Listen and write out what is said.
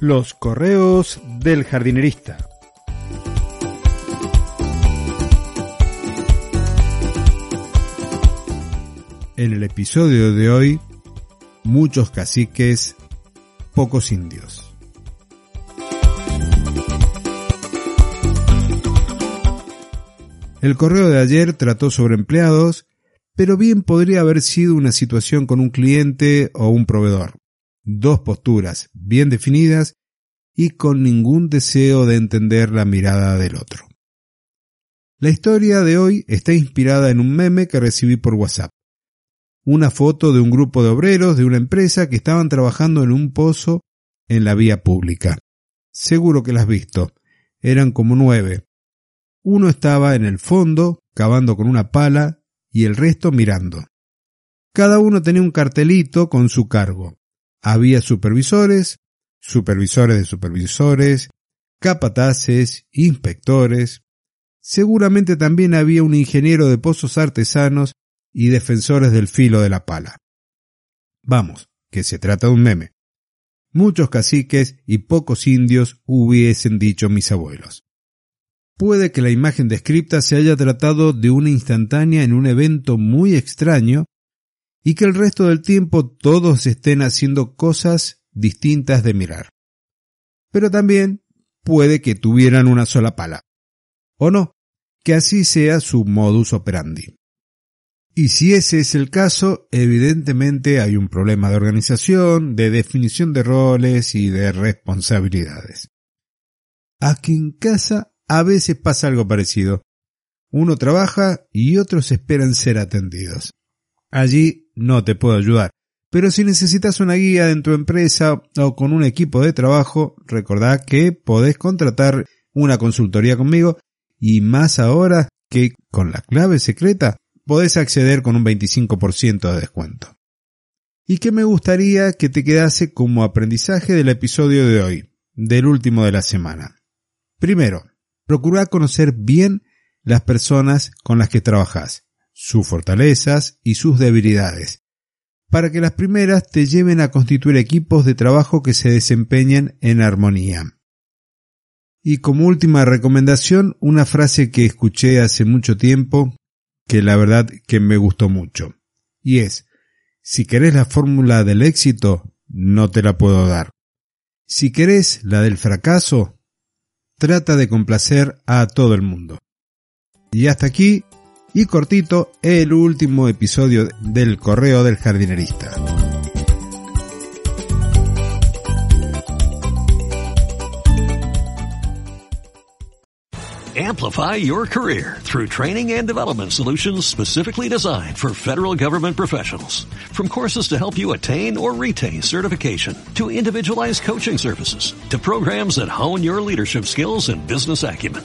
Los correos del jardinerista. En el episodio de hoy, muchos caciques, pocos indios. El correo de ayer trató sobre empleados, pero bien podría haber sido una situación con un cliente o un proveedor. Dos posturas bien definidas y con ningún deseo de entender la mirada del otro. La historia de hoy está inspirada en un meme que recibí por WhatsApp. Una foto de un grupo de obreros de una empresa que estaban trabajando en un pozo en la vía pública. Seguro que las has visto. Eran como nueve. Uno estaba en el fondo, cavando con una pala, y el resto mirando. Cada uno tenía un cartelito con su cargo. Había supervisores, supervisores de supervisores, capataces, inspectores. Seguramente también había un ingeniero de pozos artesanos y defensores del filo de la pala. Vamos, que se trata de un meme. Muchos caciques y pocos indios hubiesen dicho mis abuelos. Puede que la imagen descripta se haya tratado de una instantánea en un evento muy extraño y que el resto del tiempo todos estén haciendo cosas distintas de mirar. Pero también puede que tuvieran una sola pala. O no, que así sea su modus operandi. Y si ese es el caso, evidentemente hay un problema de organización, de definición de roles y de responsabilidades. Aquí en casa a veces pasa algo parecido. Uno trabaja y otros esperan ser atendidos. Allí no te puedo ayudar, pero si necesitas una guía en tu empresa o con un equipo de trabajo, recordad que podés contratar una consultoría conmigo y más ahora que con la clave secreta podés acceder con un 25% de descuento. Y que me gustaría que te quedase como aprendizaje del episodio de hoy, del último de la semana. Primero, procura conocer bien las personas con las que trabajas, sus fortalezas y sus debilidades, para que las primeras te lleven a constituir equipos de trabajo que se desempeñen en armonía. Y como última recomendación, una frase que escuché hace mucho tiempo, que la verdad que me gustó mucho. Y es, si querés la fórmula del éxito, no te la puedo dar. Si querés la del fracaso, trata de complacer a todo el mundo. Y hasta aquí y cortito el último episodio del Correo del Jardinerista. Amplify your career through training and development solutions specifically designed for federal government professionals. From courses to help you attain or retain certification, to individualized coaching services, to programs that hone your leadership skills and business acumen,